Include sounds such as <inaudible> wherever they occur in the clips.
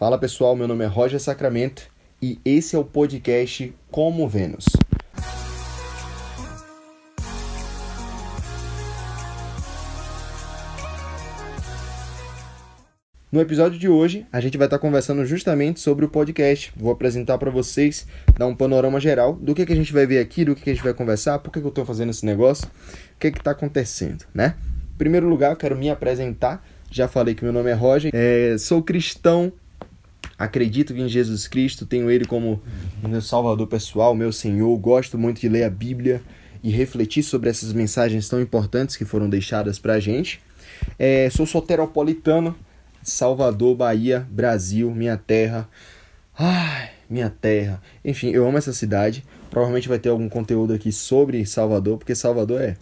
Fala pessoal, meu nome é Roger Sacramento e esse é o podcast Como Vênus. No episódio de hoje, a gente vai estar conversando justamente sobre o podcast. Vou apresentar para vocês, dar um panorama geral do que, que a gente vai ver aqui, do que, que a gente vai conversar, por que, que eu estou fazendo esse negócio, o que está acontecendo, né? Em primeiro lugar, eu quero me apresentar. Já falei que meu nome é Roger, é, sou cristão, Acredito em Jesus Cristo, tenho Ele como meu Salvador pessoal, meu Senhor. Gosto muito de ler a Bíblia e refletir sobre essas mensagens tão importantes que foram deixadas para a gente. É, sou soteropolitano, Salvador, Bahia, Brasil, minha terra. Ai, minha terra. Enfim, eu amo essa cidade. Provavelmente vai ter algum conteúdo aqui sobre Salvador, porque Salvador é,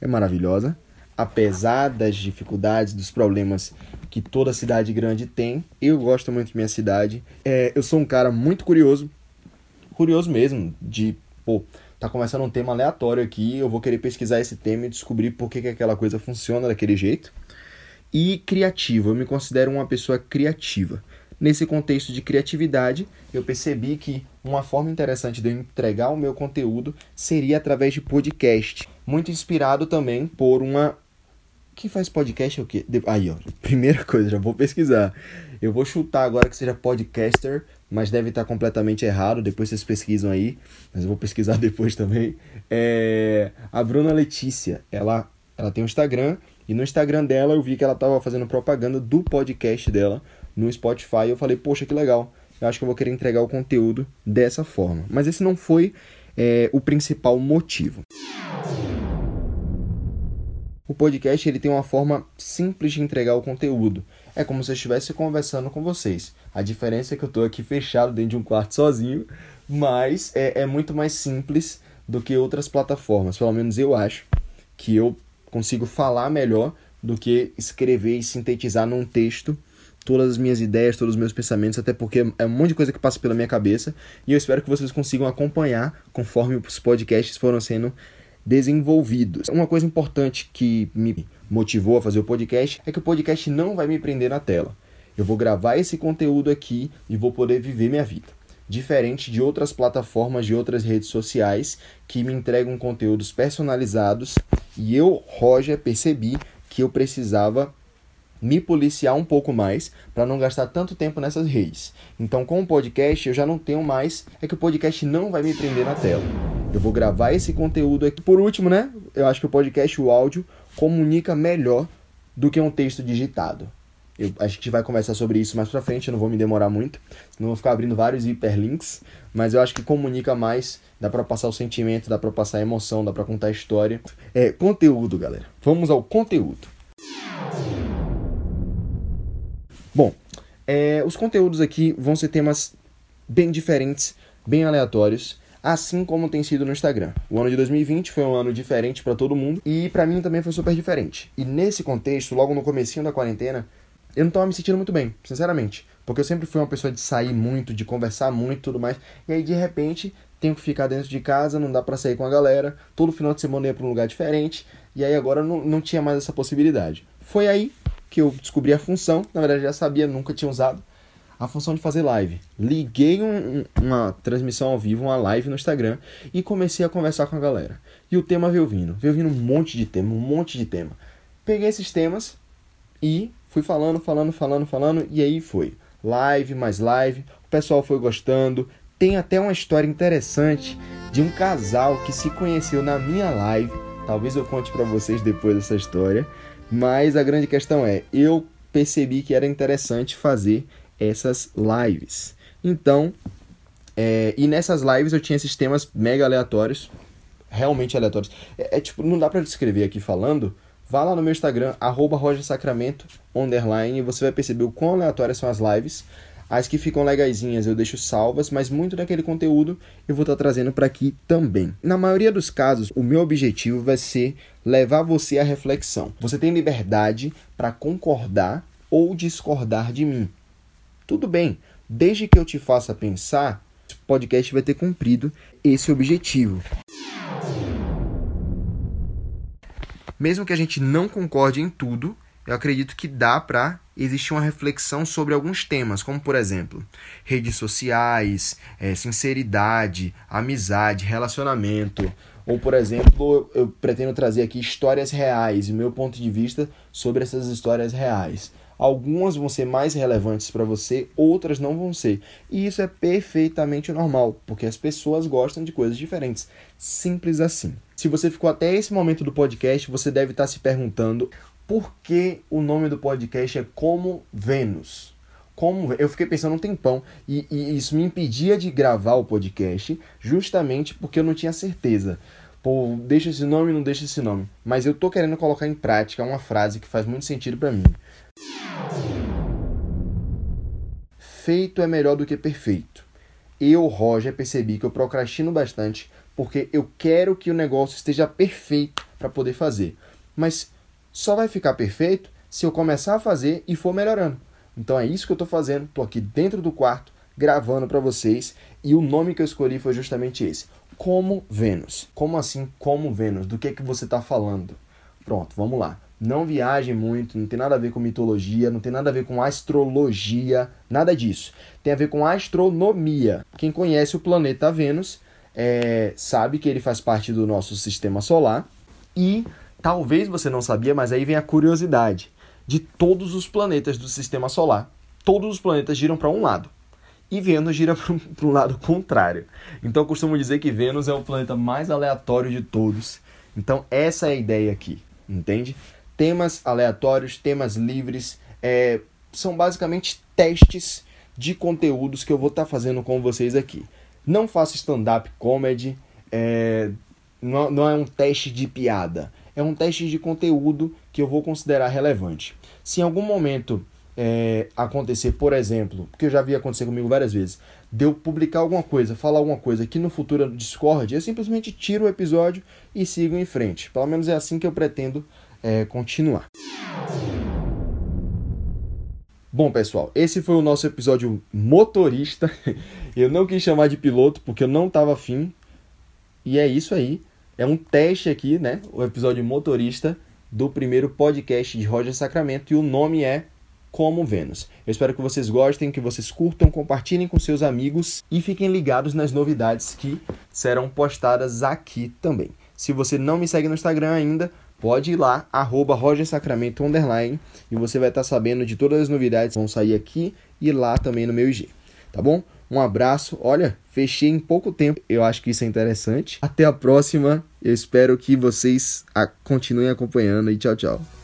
é maravilhosa. Apesar das dificuldades, dos problemas que toda cidade grande tem. Eu gosto muito de minha cidade. É, eu sou um cara muito curioso, curioso mesmo, de, pô, tá começando um tema aleatório aqui, eu vou querer pesquisar esse tema e descobrir por que, que aquela coisa funciona daquele jeito. E criativo, eu me considero uma pessoa criativa. Nesse contexto de criatividade, eu percebi que uma forma interessante de eu entregar o meu conteúdo seria através de podcast. Muito inspirado também por uma quem faz podcast é o quê? Aí, ó. <laughs> Primeira coisa, já vou pesquisar. Eu vou chutar agora que seja podcaster, mas deve estar completamente errado. Depois vocês pesquisam aí. Mas eu vou pesquisar <laughs> depois também. É... A Bruna Letícia, ela, ela tem um Instagram. E no Instagram dela eu vi que ela estava fazendo propaganda do podcast dela no Spotify. Eu falei, poxa, que legal. Eu acho que eu vou querer entregar o conteúdo dessa forma. Mas esse não foi é, o principal motivo. O podcast ele tem uma forma simples de entregar o conteúdo. É como se eu estivesse conversando com vocês. A diferença é que eu estou aqui fechado dentro de um quarto sozinho, mas é, é muito mais simples do que outras plataformas. Pelo menos eu acho que eu consigo falar melhor do que escrever e sintetizar num texto todas as minhas ideias, todos os meus pensamentos, até porque é um monte de coisa que passa pela minha cabeça e eu espero que vocês consigam acompanhar conforme os podcasts foram sendo desenvolvidos. Uma coisa importante que me motivou a fazer o podcast é que o podcast não vai me prender na tela. Eu vou gravar esse conteúdo aqui e vou poder viver minha vida. Diferente de outras plataformas, de outras redes sociais que me entregam conteúdos personalizados e eu, Roger, percebi que eu precisava me policiar um pouco mais para não gastar tanto tempo nessas redes. Então, com o podcast, eu já não tenho mais. É que o podcast não vai me prender na tela. Eu vou gravar esse conteúdo aqui. Por último, né? Eu acho que o podcast, o áudio, comunica melhor do que um texto digitado. Eu, a gente vai conversar sobre isso mais pra frente, eu não vou me demorar muito, não vou ficar abrindo vários hiperlinks, mas eu acho que comunica mais, dá pra passar o sentimento, dá pra passar a emoção, dá pra contar a história. É, conteúdo, galera. Vamos ao conteúdo. Bom, é, os conteúdos aqui vão ser temas bem diferentes, bem aleatórios assim como tem sido no Instagram. O ano de 2020 foi um ano diferente para todo mundo e para mim também foi super diferente. E nesse contexto, logo no comecinho da quarentena, eu não tava me sentindo muito bem, sinceramente, porque eu sempre fui uma pessoa de sair muito, de conversar muito e tudo mais, e aí de repente tenho que ficar dentro de casa, não dá para sair com a galera, todo final de semana ia para um lugar diferente, e aí agora não, não tinha mais essa possibilidade. Foi aí que eu descobri a função, na verdade já sabia, nunca tinha usado, a função de fazer live. Liguei um, uma transmissão ao vivo, uma live no Instagram e comecei a conversar com a galera. E o tema veio vindo, veio vindo um monte de tema, um monte de tema. Peguei esses temas e fui falando, falando, falando, falando e aí foi. Live mais live, o pessoal foi gostando. Tem até uma história interessante de um casal que se conheceu na minha live. Talvez eu conte para vocês depois essa história, mas a grande questão é, eu percebi que era interessante fazer essas lives. Então, é, e nessas lives eu tinha esses temas mega aleatórios, realmente aleatórios. É, é tipo, não dá para descrever aqui falando. Vá lá no meu Instagram, arroba rogersacramento, underline, e você vai perceber o quão aleatórias são as lives. As que ficam legaisinhas eu deixo salvas, mas muito daquele conteúdo eu vou estar tá trazendo para aqui também. Na maioria dos casos, o meu objetivo vai ser levar você à reflexão. Você tem liberdade para concordar ou discordar de mim. Tudo bem, desde que eu te faça pensar, o podcast vai ter cumprido esse objetivo. Mesmo que a gente não concorde em tudo, eu acredito que dá para existir uma reflexão sobre alguns temas, como por exemplo, redes sociais, é, sinceridade, amizade, relacionamento. Ou, por exemplo, eu pretendo trazer aqui histórias reais e meu ponto de vista sobre essas histórias reais. Algumas vão ser mais relevantes para você, outras não vão ser. E isso é perfeitamente normal, porque as pessoas gostam de coisas diferentes. Simples assim. Se você ficou até esse momento do podcast, você deve estar se perguntando por que o nome do podcast é Como Vênus. Como eu fiquei pensando um tempão e, e isso me impedia de gravar o podcast, justamente porque eu não tinha certeza. Pô, deixa esse nome, não deixa esse nome. Mas eu tô querendo colocar em prática uma frase que faz muito sentido para mim. Feito é melhor do que perfeito. Eu, Roger, percebi que eu procrastino bastante porque eu quero que o negócio esteja perfeito para poder fazer. Mas só vai ficar perfeito se eu começar a fazer e for melhorando. Então é isso que eu estou fazendo. Estou aqui dentro do quarto gravando para vocês e o nome que eu escolhi foi justamente esse. Como Vênus. Como assim, como Vênus? Do que que você está falando? Pronto, vamos lá. Não viaje muito, não tem nada a ver com mitologia, não tem nada a ver com astrologia, nada disso. Tem a ver com astronomia. Quem conhece o planeta Vênus é, sabe que ele faz parte do nosso sistema solar e talvez você não sabia, mas aí vem a curiosidade de todos os planetas do sistema solar. Todos os planetas giram para um lado e Vênus gira <laughs> para um lado contrário. Então eu costumo dizer que Vênus é o planeta mais aleatório de todos. Então essa é a ideia aqui, entende? Temas aleatórios, temas livres, é, são basicamente testes de conteúdos que eu vou estar tá fazendo com vocês aqui. Não faço stand-up comedy, é, não, não é um teste de piada, é um teste de conteúdo que eu vou considerar relevante. Se em algum momento é, acontecer, por exemplo, porque eu já vi acontecer comigo várias vezes, de eu publicar alguma coisa, falar alguma coisa que no futuro eu discorde, eu simplesmente tiro o episódio e sigo em frente. Pelo menos é assim que eu pretendo é, continuar. Bom, pessoal, esse foi o nosso episódio motorista. <laughs> Eu não quis chamar de piloto porque eu não estava afim. E é isso aí. É um teste aqui, né? O episódio motorista do primeiro podcast de Roger Sacramento. E o nome é Como Vênus. Eu espero que vocês gostem, que vocês curtam, compartilhem com seus amigos e fiquem ligados nas novidades que serão postadas aqui também. Se você não me segue no Instagram ainda, pode ir lá, arroba rogersacramento, underline, e você vai estar sabendo de todas as novidades que vão sair aqui e lá também no meu IG, tá bom? Um abraço, olha, fechei em pouco tempo, eu acho que isso é interessante. Até a próxima, eu espero que vocês continuem acompanhando e tchau, tchau.